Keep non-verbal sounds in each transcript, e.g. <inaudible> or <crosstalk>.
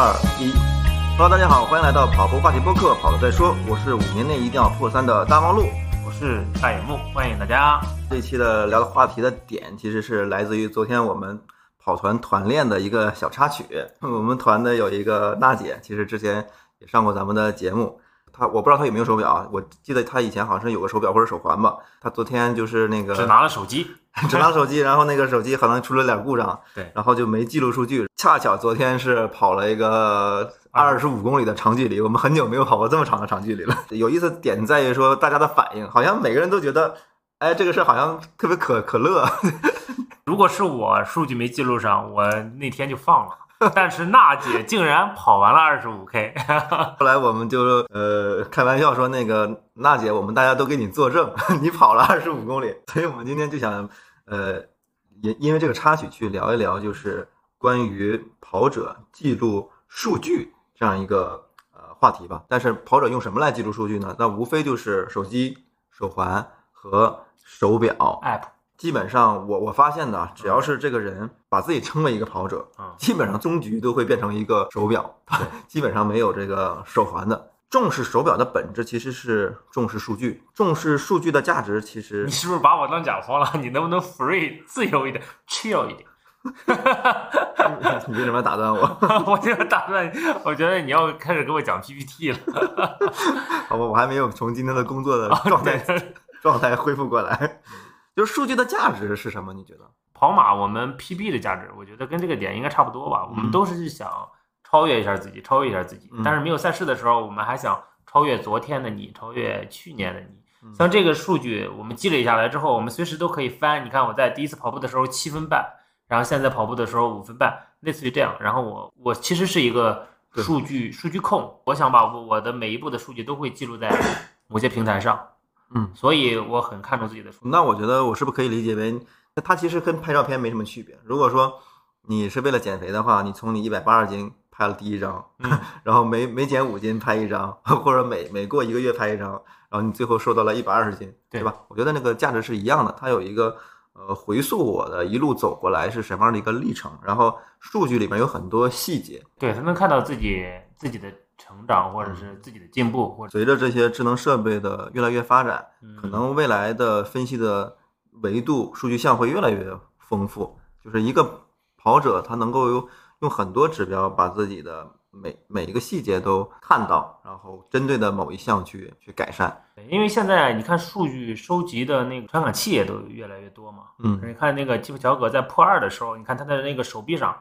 二一，Hello，大家好，欢迎来到跑步话题播客，跑了再说。我是五年内一定要破三的大望路，我是大野木，欢迎大家。这一期的聊的话题的点，其实是来自于昨天我们跑团团练的一个小插曲。我们团的有一个娜姐，其实之前也上过咱们的节目。她我不知道他有没有手表啊，我记得他以前好像是有个手表或者手环吧。他昨天就是那个只拿了手机。<laughs> 只拿手机，然后那个手机可能出了点故障，<laughs> 对，然后就没记录数据。恰巧昨天是跑了一个二十五公里的长距离，我们很久没有跑过这么长的长距离了。有意思点在于说大家的反应，好像每个人都觉得，哎，这个事好像特别可可乐。<laughs> 如果是我数据没记录上，我那天就放了。<laughs> 但是娜姐竟然跑完了二十五 K，<laughs> 后来我们就呃开玩笑说，那个娜姐，我们大家都给你作证，<laughs> 你跑了二十五公里。所以我们今天就想。呃，因因为这个插曲去聊一聊，就是关于跑者记录数据这样一个呃话题吧。但是跑者用什么来记录数据呢？那无非就是手机、手环和手表 app。基本上我我发现呢，只要是这个人把自己称为一个跑者，基本上终局都会变成一个手表，<laughs> 基本上没有这个手环的。重视手表的本质其实是重视数据，重视数据的价值其实。你是不是把我当甲方了？你能不能 free 自由一点，chill 一点？<laughs> 你为什么要打断我？<laughs> 我就打断你，我觉得你要开始给我讲 PPT 了。好吧，我还没有从今天的工作的状态状态恢复过来。就是数据的价值是什么？你觉得？跑马我们 PB 的价值，我觉得跟这个点应该差不多吧。我们都是想。超越一下自己，超越一下自己。但是没有赛事的时候，我们还想超越昨天的你，超越去年的你。像这个数据，我们积累下来之后，我们随时都可以翻。你看我在第一次跑步的时候七分半，然后现在跑步的时候五分半，类似于这样。然后我我其实是一个数据数据控，我想把我的每一步的数据都会记录在某些平台上。嗯，所以我很看重自己的数据。那我觉得我是不是可以理解为，那它其实跟拍照片没什么区别。如果说你是为了减肥的话，你从你一百八十斤。拍了第一张，<laughs> 然后每每减五斤拍一张，<laughs> 或者每每过一个月拍一张，然后你最后瘦到了一百二十斤，对吧？我觉得那个价值是一样的，它有一个呃回溯我的一路走过来是什么样的一个历程，然后数据里面有很多细节，对他能看到自己自己的成长或者是自己的进步，或者随着这些智能设备的越来越发展，可能未来的分析的维度数据项会越来越丰富，就是一个跑者他能够用。用很多指标把自己的每每一个细节都看到，然后针对的某一项去去改善。因为现在你看数据收集的那个传感器也都越来越多嘛。嗯，你看那个基普乔格在破二的时候，你看他的那个手臂上，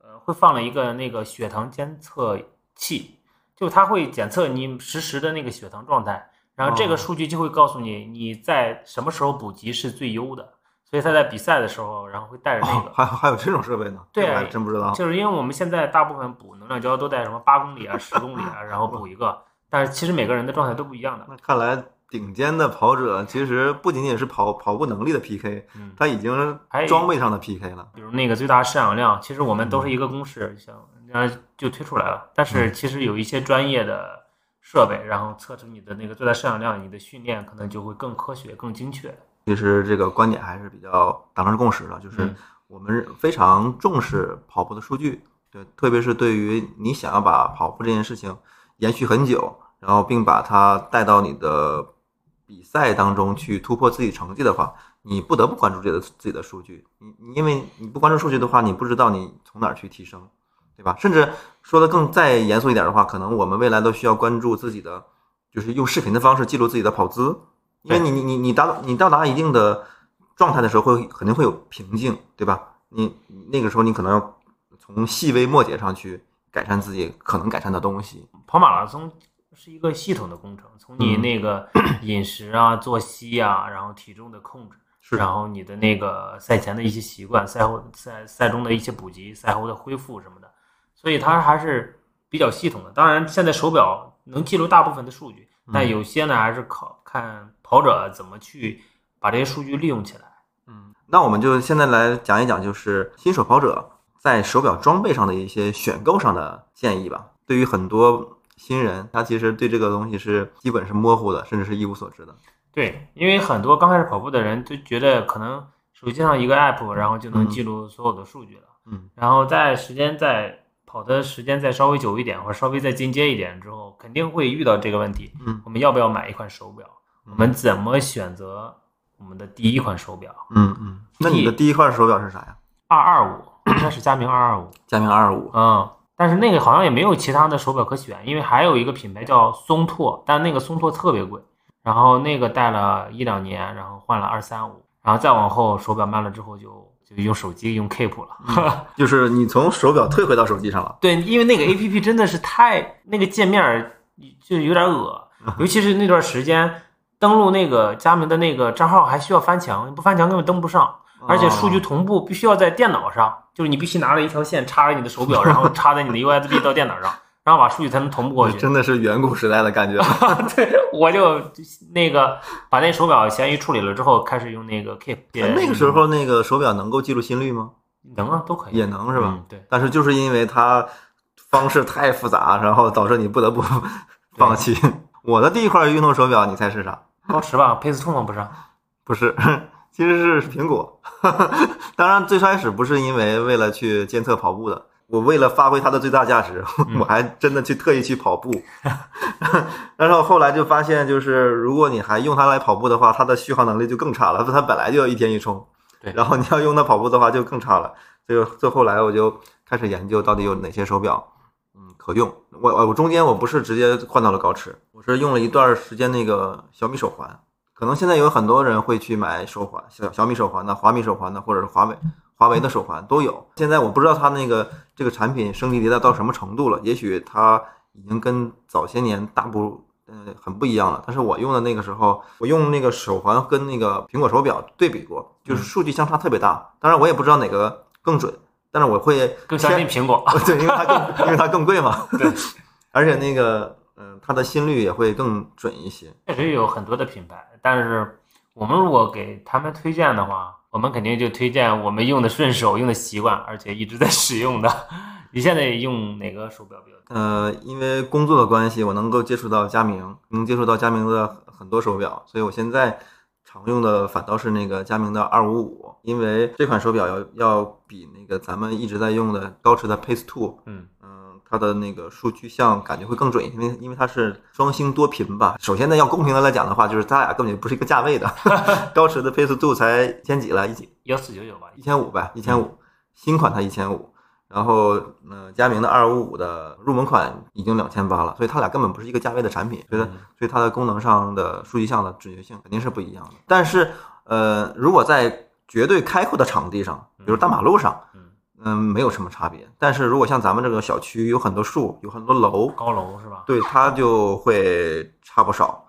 呃，会放了一个那个血糖监测器，就它会检测你实时的那个血糖状态，然后这个数据就会告诉你你在什么时候补给是最优的。所以他在比赛的时候，然后会带着那个，还还有这种设备呢？对，还真不知道。就是因为我们现在大部分补能量胶都带什么八公里啊、十公里啊，然后补一个，但是其实每个人的状态都不一样的。那看来顶尖的跑者其实不仅仅是跑跑步能力的 PK，嗯，他已经装备上的 PK 了。比如那个最大摄氧量，其实我们都是一个公式，像然后就推出来了。但是其实有一些专业的设备，然后测出你的那个最大摄氧量，你的训练可能就会更科学、更精确。其实这个观点还是比较达成共识的，就是我们非常重视跑步的数据，对，特别是对于你想要把跑步这件事情延续很久，然后并把它带到你的比赛当中去突破自己成绩的话，你不得不关注这个自己的数据。你你因为你不关注数据的话，你不知道你从哪儿去提升，对吧？甚至说的更再严肃一点的话，可能我们未来都需要关注自己的，就是用视频的方式记录自己的跑姿。因为你你你你达你到达一定的状态的时候，会肯定会有瓶颈，对吧？你那个时候你可能要从细微末节上去改善自己可能改善的东西。跑马拉松是一个系统的工程，从你那个饮食啊、作息啊，然后体重的控制，然后你的那个赛前的一些习惯、赛后赛赛中的一些补给、赛后的恢复什么的，所以它还是比较系统的。当然，现在手表能记录大部分的数据。但有些呢，还是靠看跑者怎么去把这些数据利用起来。嗯，那我们就现在来讲一讲，就是新手跑者在手表装备上的一些选购上的建议吧。对于很多新人，他其实对这个东西是基本是模糊的，甚至是一无所知的。对，因为很多刚开始跑步的人都觉得可能手机上一个 app，然后就能记录所有的数据了。嗯，然后在时间在跑的时间再稍微久一点，或者稍微再进阶一点之后，肯定会遇到这个问题。嗯，我们要不要买一款手表？我们怎么选择我们的第一款手表？嗯嗯，那你的第一块手表是啥呀？二二五，<coughs> 应该是佳明二二五。佳明二二五。嗯，但是那个好像也没有其他的手表可选，因为还有一个品牌叫松拓，但那个松拓特别贵。然后那个戴了一两年，然后换了二三五，然后再往后手表卖了之后就。就用手机用 Keep 了，就是你从手表退回到手机上了。对，因为那个 A P P <laughs> 真的是太那个界面就有点恶尤其是那段时间登录那个佳明的那个账号还需要翻墙，不翻墙根本登不上，而且数据同步必须要在电脑上，就是你必须拿着一条线插着你的手表，<laughs> 然后插在你的 U S B 到电脑上。然后把数据才能同步过去，真的是远古时代的感觉。<laughs> 对，我就那个把那手表闲鱼处理了之后，开始用那个 Keep。那个时候那个手表能够记录心率吗？能啊，都可以。也能是吧？对。但是就是因为它方式太复杂，然后导致你不得不 <laughs> 放弃。我的第一块运动手表，你猜是啥？高驰吧，Pace 吗？不是，<laughs> 不是，其实是苹果。当然，最开始不是因为为了去监测跑步的。我为了发挥它的最大价值，<laughs> 我还真的去特意去跑步，<laughs> 然后后来就发现，就是如果你还用它来跑步的话，它的续航能力就更差了。它本来就要一天一充，对，然后你要用它跑步的话就更差了。所以最后来我就开始研究到底有哪些手表，嗯，可用。我我中间我不是直接换到了高驰，我是用了一段时间那个小米手环。可能现在有很多人会去买手环，小小米手环的、华米手环的，或者是华为。华为的手环都有，现在我不知道它那个这个产品升级迭代到什么程度了，也许它已经跟早些年大不呃很不一样了。但是我用的那个时候，我用那个手环跟那个苹果手表对比过，就是数据相差特别大。当然我也不知道哪个更准，但是我会更相信苹果，<laughs> 对，因为它更 <laughs> 因为它更贵嘛。对，<laughs> 而且那个嗯，它的心率也会更准一些。确实有很多的品牌，但是我们如果给他们推荐的话。我们肯定就推荐我们用的顺手、用的习惯，而且一直在使用的。<laughs> 你现在用哪个手表比较多？呃，因为工作的关系，我能够接触到佳明，能接触到佳明的很多手表，所以我现在常用的反倒是那个佳明的二五五，因为这款手表要要比那个咱们一直在用的高驰的 Pace Two，嗯。它的那个数据像感觉会更准，因为因为它是双星多频吧。首先呢，要公平的来讲的话，就是它俩根本就不是一个价位的。<laughs> 高驰的 Pace Two 才一千几了，一几幺四九九吧，一千五呗，一千五。新款它一千五，然后呃，佳明的二五五的入门款已经两千八了，所以它俩根本不是一个价位的产品。觉得，所以它的功能上的数据项的准确性肯定是不一样的。但是呃，如果在绝对开阔的场地上，比如大马路上。嗯，没有什么差别。但是如果像咱们这个小区有很多树，有很多楼，高楼是吧？对，它就会差不少。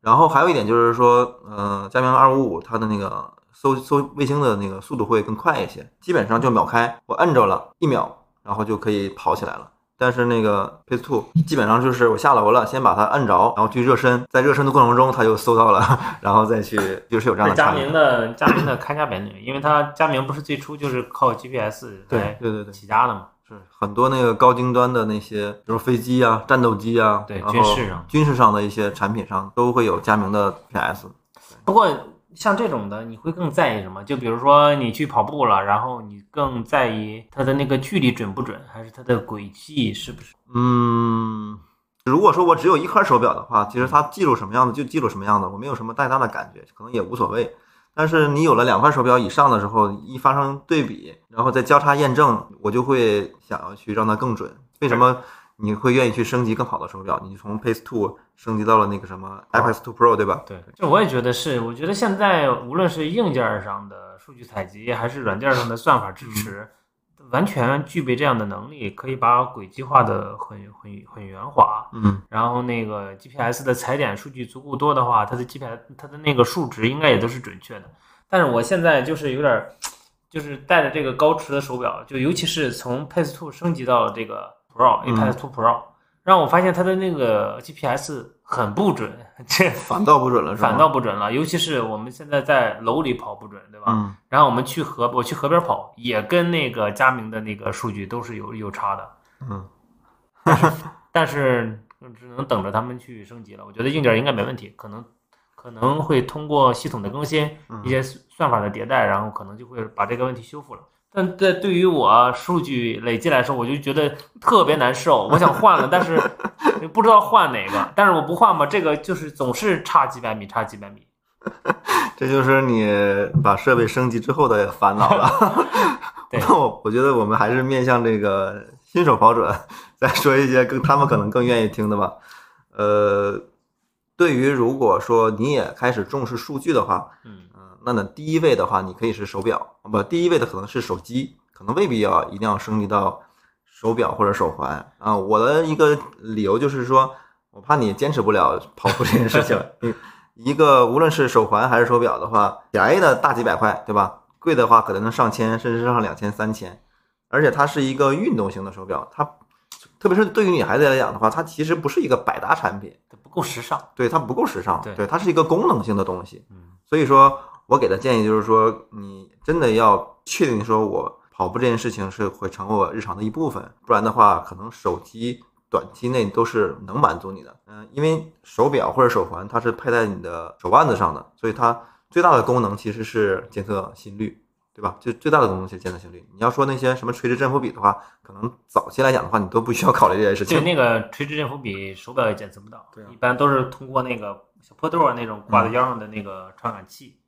然后还有一点就是说，呃，佳明二五五它的那个搜搜卫星的那个速度会更快一些，基本上就秒开，我摁着了一秒，然后就可以跑起来了。但是那个 Pace Two 基本上就是我下楼了，先把它摁着，然后去热身，在热身的过程中，它就搜到了，<laughs> 然后再去，就是有这样的。佳明的佳明的看家本领，因为他佳明不是最初就是靠 GPS 对对对对起家的嘛，是很多那个高精端的那些，比如飞机啊、战斗机啊，对军事上军事上的一些产品上都会有佳明的 GPS。不过。像这种的，你会更在意什么？就比如说你去跑步了，然后你更在意它的那个距离准不准，还是它的轨迹是不是？嗯，如果说我只有一块手表的话，其实它记录什么样子就记录什么样子，我没有什么太大的感觉，可能也无所谓。但是你有了两块手表以上的时候，一发生对比，然后再交叉验证，我就会想要去让它更准。为什么？你会愿意去升级更好的手表？你从 Pace Two 升级到了那个什么 iPad Two Pro，对吧？对，这我也觉得是。我觉得现在无论是硬件上的数据采集，还是软件上的算法支持，完全具备这样的能力，可以把轨迹化的很很很圆滑。嗯。然后那个 GPS 的踩点数据足够多的话，它的 GPS 它的那个数值应该也都是准确的。但是我现在就是有点，就是带着这个高驰的手表，就尤其是从 Pace Two 升级到了这个。Pro Apex Two Pro，让我发现它的那个 GPS 很不准，这 <laughs> 反倒不准了，反倒不准了。尤其是我们现在在楼里跑不准，对吧？嗯。然后我们去河，我去河边跑，也跟那个佳明的那个数据都是有有差的。嗯。但是只能等着他们去升级了。我觉得硬件应该没问题，可能可能会通过系统的更新，一些算法的迭代，然后可能就会把这个问题修复了。但这对于我数据累积来说，我就觉得特别难受。我想换了，但是不知道换哪个。但是我不换吧，这个就是总是差几百米，差几百米。<laughs> 这就是你把设备升级之后的烦恼了。<laughs> 对，<laughs> 我我觉得我们还是面向这个新手跑者，再说一些更他们可能更愿意听的吧。呃，对于如果说你也开始重视数据的话，嗯那呢第一位的话，你可以是手表，不，第一位的可能是手机，可能未必要一定要升级到手表或者手环啊。我的一个理由就是说，我怕你坚持不了跑步这件事情。<laughs> 一个无论是手环还是手表的话，便宜的大几百块，对吧？贵的话可能能上千，甚至上两千、三千。而且它是一个运动型的手表，它特别是对于女孩子来讲的话，它其实不是一个百搭产品，它不够时尚。对，它不够时尚，对，它是一个功能性的东西。嗯，所以说。我给的建议就是说，你真的要确定说，我跑步这件事情是会成为我日常的一部分，不然的话，可能手机短期内都是能满足你的。嗯，因为手表或者手环它是佩戴你的手腕子上的，所以它最大的功能其实是监测心率，对吧？就最大的功能是监测心率。你要说那些什么垂直振幅比的话，可能早期来讲的话，你都不需要考虑这件事情。对，那个垂直振幅比手表也检测不到，对，一般都是通过那个小破豆那种挂在腰上的那个传感器。对，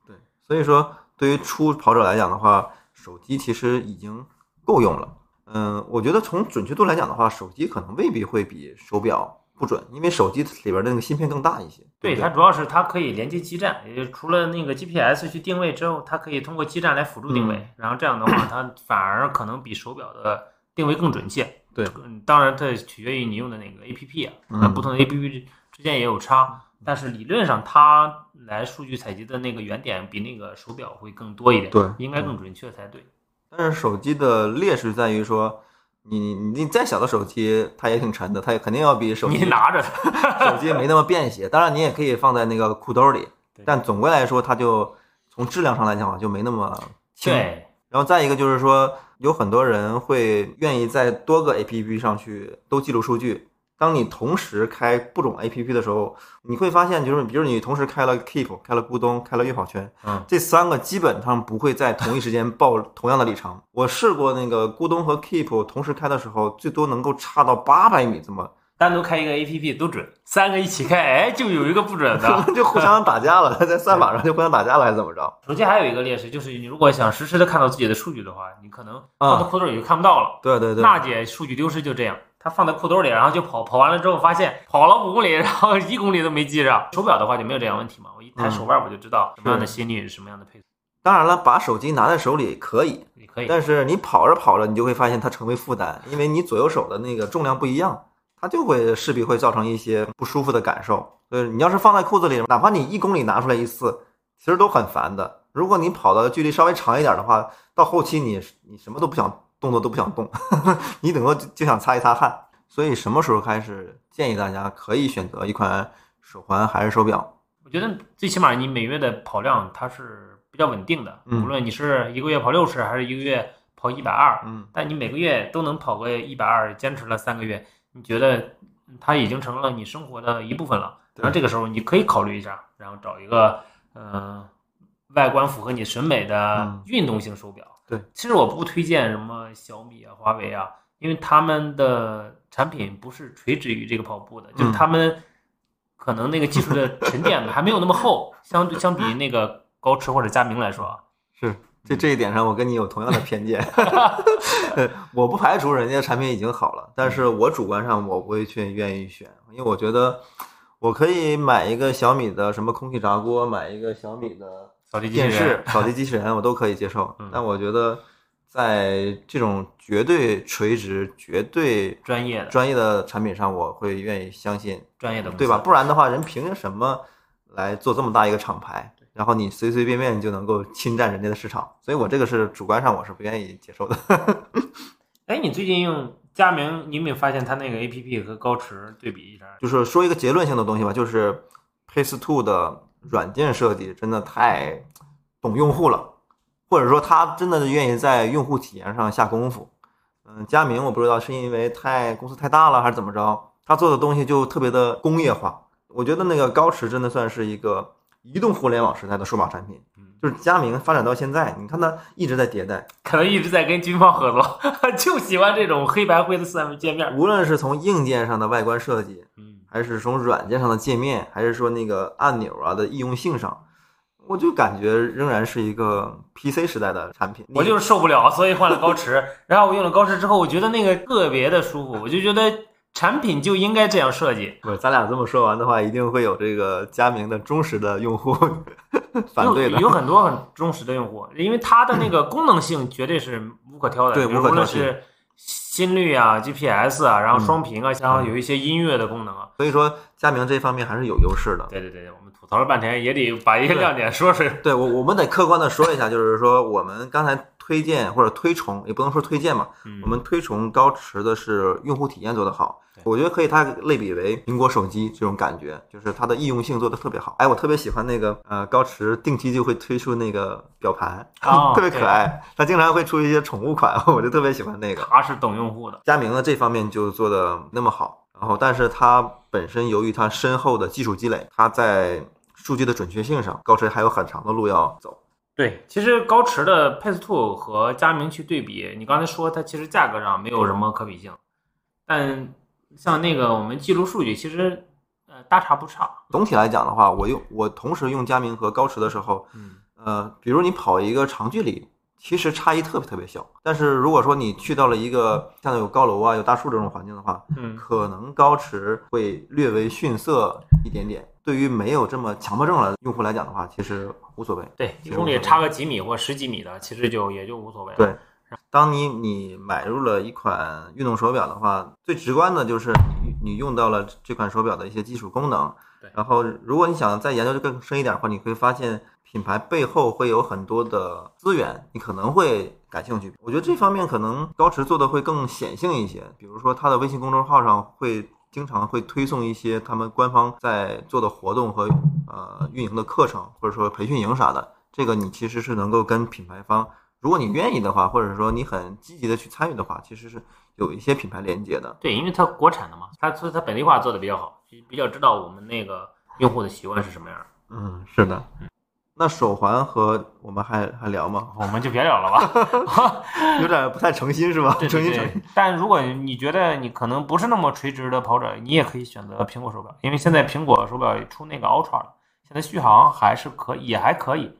所以说。对于初跑者来讲的话，手机其实已经够用了。嗯，我觉得从准确度来讲的话，手机可能未必会比手表不准，因为手机里边的那个芯片更大一些。对，它主要是它可以连接基站，也就除了那个 GPS 去定位之后，它可以通过基站来辅助定位。然后这样的话，它反而可能比手表的定位更准确。对，当然这取决于你用的那个 APP 啊，不同的 APP 之间也有差。但是理论上，它来数据采集的那个原点比那个手表会更多一点，对，应该更准确才对。但是手机的劣势在于说，你你再小的手机，它也挺沉的，它也肯定要比手机你拿着手机没那么便携。当然，你也可以放在那个裤兜里，但总归来说，它就从质量上来讲就没那么轻。然后再一个就是说，有很多人会愿意在多个 APP 上去都记录数据。当你同时开不种 A P P 的时候，你会发现，就是比如你同时开了 Keep、开了咕咚、开了悦跑圈，嗯，这三个基本上不会在同一时间报 <laughs> 同样的里程。我试过那个咕咚和 Keep 同时开的时候，最多能够差到八百米这么。单独开一个 A P P 都准，三个一起开，哎，就有一个不准的，<laughs> 就互相打架了，在算法上就互相打架了，还是怎么着？手机还有一个劣势，就是你如果想实时的看到自己的数据的话，你可能放在裤兜里就看不到了。对对对，娜姐数据丢失就这样。他放在裤兜里，然后就跑，跑完了之后发现跑了五公里，然后一公里都没记上。手表的话就没有这样问题嘛，我一抬手腕我就知道什么样的心率是什么样的配速。当然了，把手机拿在手里可以，可以，但是你跑着跑着，你就会发现它成为负担，因为你左右手的那个重量不一样，它就会势必会造成一些不舒服的感受。呃，你要是放在裤子里，哪怕你一公里拿出来一次，其实都很烦的。如果你跑的距离稍微长一点的话，到后期你你什么都不想，动作都不想动，<laughs> 你顶多就想擦一擦汗。所以什么时候开始建议大家可以选择一款手环还是手表？我觉得最起码你每月的跑量它是比较稳定的，无论你是一个月跑六十还是一个月跑一百二，嗯，但你每个月都能跑个一百二，坚持了三个月，你觉得它已经成了你生活的一部分了。然后这个时候你可以考虑一下，然后找一个嗯外观符合你审美的运动型手表。对，其实我不推荐什么小米啊、华为啊。因为他们的产品不是垂直于这个跑步的，就是他们可能那个技术的沉淀还没有那么厚，相对相比那个高驰或者佳明来说，是这这一点上我跟你有同样的偏见。<laughs> 我不排除人家产品已经好了，但是我主观上我不会去愿意选，因为我觉得我可以买一个小米的什么空气炸锅，买一个小米的扫地电视、扫地机器人，我都可以接受。但我觉得。在这种绝对垂直、绝对专业、专业的产品上，我会愿意相信专业的，对吧？不然的话，人凭什么来做这么大一个厂牌？然后你随随便便就能够侵占人家的市场？所以我这个是主观上我是不愿意接受的。<laughs> 哎，你最近用佳明，你有没有发现它那个 APP 和高驰对比一下？就是说一个结论性的东西吧，就是 Pace Two 的软件设计真的太懂用户了。或者说他真的愿意在用户体验上下功夫，嗯，佳明我不知道是因为太公司太大了还是怎么着，他做的东西就特别的工业化。我觉得那个高驰真的算是一个移动互联网时代的数码产品，就是佳明发展到现在，你看它一直在迭代，可能一直在跟军方合作，<laughs> 就喜欢这种黑白灰的四 M 界面。无论是从硬件上的外观设计，嗯，还是从软件上的界面，还是说那个按钮啊的易用性上，我就感觉仍然是一个 PC 时代的产品。我就是受不了，所以换了高驰。然后我用了高驰之后，我觉得那个特别的舒服，我就觉得。产品就应该这样设计。不是，咱俩这么说完的话，一定会有这个佳明的忠实的用户 <laughs> 反对的。有很多很忠实的用户，因为它的那个功能性绝对是无可挑的。对，无可挑剔。心率啊，GPS 啊，然后双屏啊，然后有一些音乐的功能啊。所以说，佳明这方面还是有优势的。对对对，我们吐槽了半天，也得把一些亮点说说。对我，我们得客观的说一下，就是说我们刚才。推荐或者推崇也不能说推荐嘛，我们推崇高驰的是用户体验做得好，我觉得可以它类比为苹果手机这种感觉，就是它的易用性做得特别好。哎，我特别喜欢那个呃高驰定期就会推出那个表盘，<laughs> 特别可爱。它经常会出一些宠物款，<laughs> 我就特别喜欢那个。它是懂用户的。佳明呢这方面就做的那么好，然后但是它本身由于它深厚的技术积累，它在数据的准确性上，高驰还有很长的路要走。对，其实高驰的 Pace Two 和佳明去对比，你刚才说它其实价格上没有什么可比性，但像那个我们记录数据，其实呃大差不差。总体来讲的话，我用我同时用佳明和高驰的时候，嗯，呃，比如你跑一个长距离，其实差异特别特别小。但是如果说你去到了一个像有高楼啊、有大树这种环境的话，嗯，可能高驰会略微逊色一点点。对于没有这么强迫症的用户来讲的话，其实无所谓。对，一公里差个几米或十几米的，其实就也就无所谓了。对，当你你买入了一款运动手表的话，最直观的就是你你用到了这款手表的一些基础功能。对，然后如果你想再研究的更深一点的话，你会发现品牌背后会有很多的资源，你可能会感兴趣。我觉得这方面可能高驰做的会更显性一些，比如说它的微信公众号上会。经常会推送一些他们官方在做的活动和呃运营的课程，或者说培训营啥的。这个你其实是能够跟品牌方，如果你愿意的话，或者说你很积极的去参与的话，其实是有一些品牌连接的。对，因为它国产的嘛，它所以它本地化做的比较好，比较知道我们那个用户的习惯是什么样。嗯，是的。那手环和我们还还聊吗？我们就别聊了吧，<laughs> 有点不太诚心是吧？诚心诚心。但如果你觉得你可能不是那么垂直的跑者，你也可以选择苹果手表，因为现在苹果手表出那个 Ultra 了，现在续航还是可也还可以。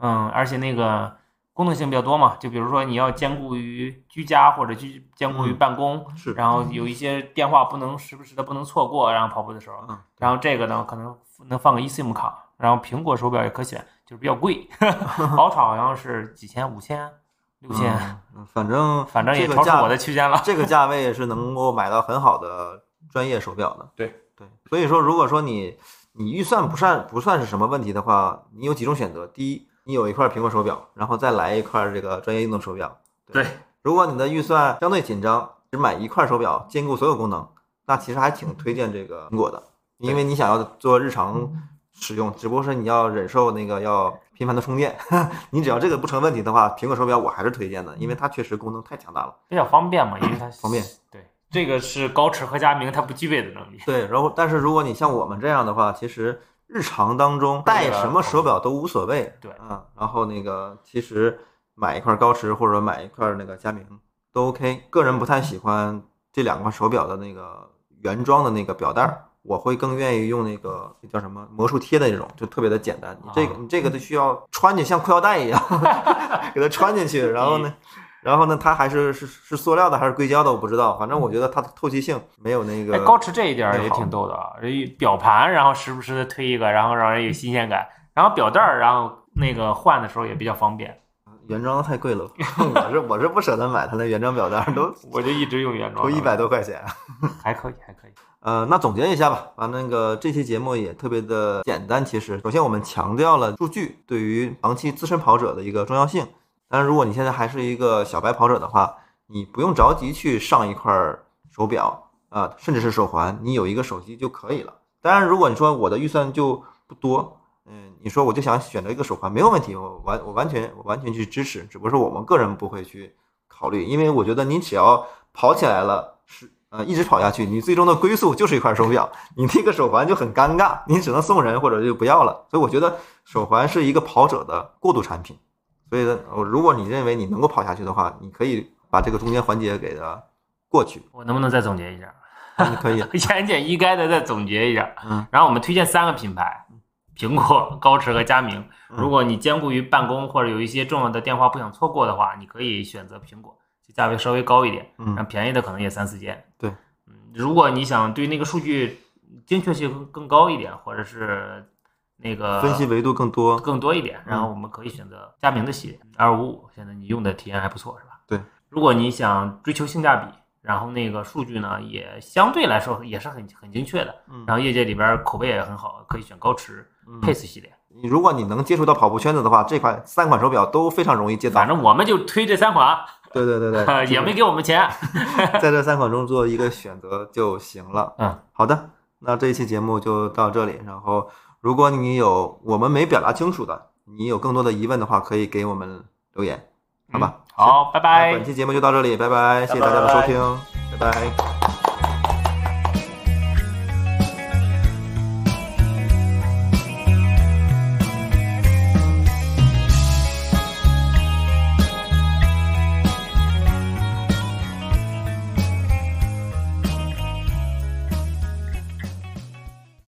嗯，而且那个功能性比较多嘛，就比如说你要兼顾于居家或者居兼顾于办公，是。然后有一些电话不能时不时的不能错过，然后跑步的时候。嗯。然后这个呢，可能能放个 eSIM 卡，然后苹果手表也可选。就是比较贵，<laughs> 宝厂好像是几千、五千、六千，反正反正也超出我的区间了。这个价位是能够买到很好的专业手表的。对对，所以说，如果说你你预算不算不算是什么问题的话，你有几种选择。第一，你有一块苹果手表，然后再来一块这个专业运动手表。对，如果你的预算相对紧张，只买一块手表兼顾所有功能，那其实还挺推荐这个苹果的，因为你想要做日常。使用，只不过是你要忍受那个要频繁的充电。<laughs> 你只要这个不成问题的话，苹果手表我还是推荐的，因为它确实功能太强大了，比较方便嘛，因为它方便。对，这个是高驰和佳明它不具备的能力。对，然后但是如果你像我们这样的话，其实日常当中戴什么手表都无所谓。对，嗯，然后那个其实买一块高驰或者买一块那个佳明都 OK。个人不太喜欢这两块手表的那个原装的那个表带儿。我会更愿意用那个叫什么魔术贴的那种，就特别的简单。你这个你这个就需要穿进像裤腰带一样，<laughs> 给它穿进去。然后呢，然后呢，它还是是是塑料的还是硅胶的，我不知道。反正我觉得它的透气性没有那个。高驰这一点也挺逗的啊，表盘然后时不时的推一个，然后让人有新鲜感。然后表带儿，然后那个换的时候也比较方便。原装太贵了，<laughs> 我是我是不舍得买它那原装表带，都 <laughs> 我就一直用原装，都一百多块钱，<laughs> 还可以还可以。呃，那总结一下吧，啊，那个这期节目也特别的简单。其实，首先我们强调了数据对于长期资深跑者的一个重要性。但是，如果你现在还是一个小白跑者的话，你不用着急去上一块手表啊，甚至是手环，你有一个手机就可以了。当然，如果你说我的预算就不多，嗯，你说我就想选择一个手环，没有问题，我完我完全我完全去支持。只不过是我们个人不会去考虑，因为我觉得你只要跑起来了是。呃一直跑下去，你最终的归宿就是一块手表，你那个手环就很尴尬，你只能送人或者就不要了。所以我觉得手环是一个跑者的过渡产品。所以呢，如果你认为你能够跑下去的话，你可以把这个中间环节给它过去。我能不能再总结一下？你可以 <laughs> 言简意赅的再总结一下。嗯，然后我们推荐三个品牌：苹果、高驰和佳明。嗯如果你兼顾于办公或者有一些重要的电话不想错过的话，你可以选择苹果，就价位稍微高一点，嗯然后便宜的可能也三四千。对，嗯，如果你想对那个数据精确性更高一点，或者是那个分析维度更多。更多一点，然嗯后我们可以选择佳明的系列二五五，现在你用的体验还不错，是吧？对。如果你想追求性价比，然后那个数据呢也相对来说也是很很精确的，嗯然后业界里边口碑也很好，可以选高驰、嗯 Pace 系列。你如果你能接触到跑步圈子的话，这款三款手表都非常容易接到反。正我们就推这三款，对对对对，<laughs> 也没给我们钱。<laughs> 在这三款中做一个选择就行了。嗯，好的，那这一期节目就到这里。然后，如果你有我们没表达清楚的，你有更多的疑问的话，可以给我们留言，好吧？好，拜拜本。期节目就到这里，拜拜，谢谢大家的收听，拜拜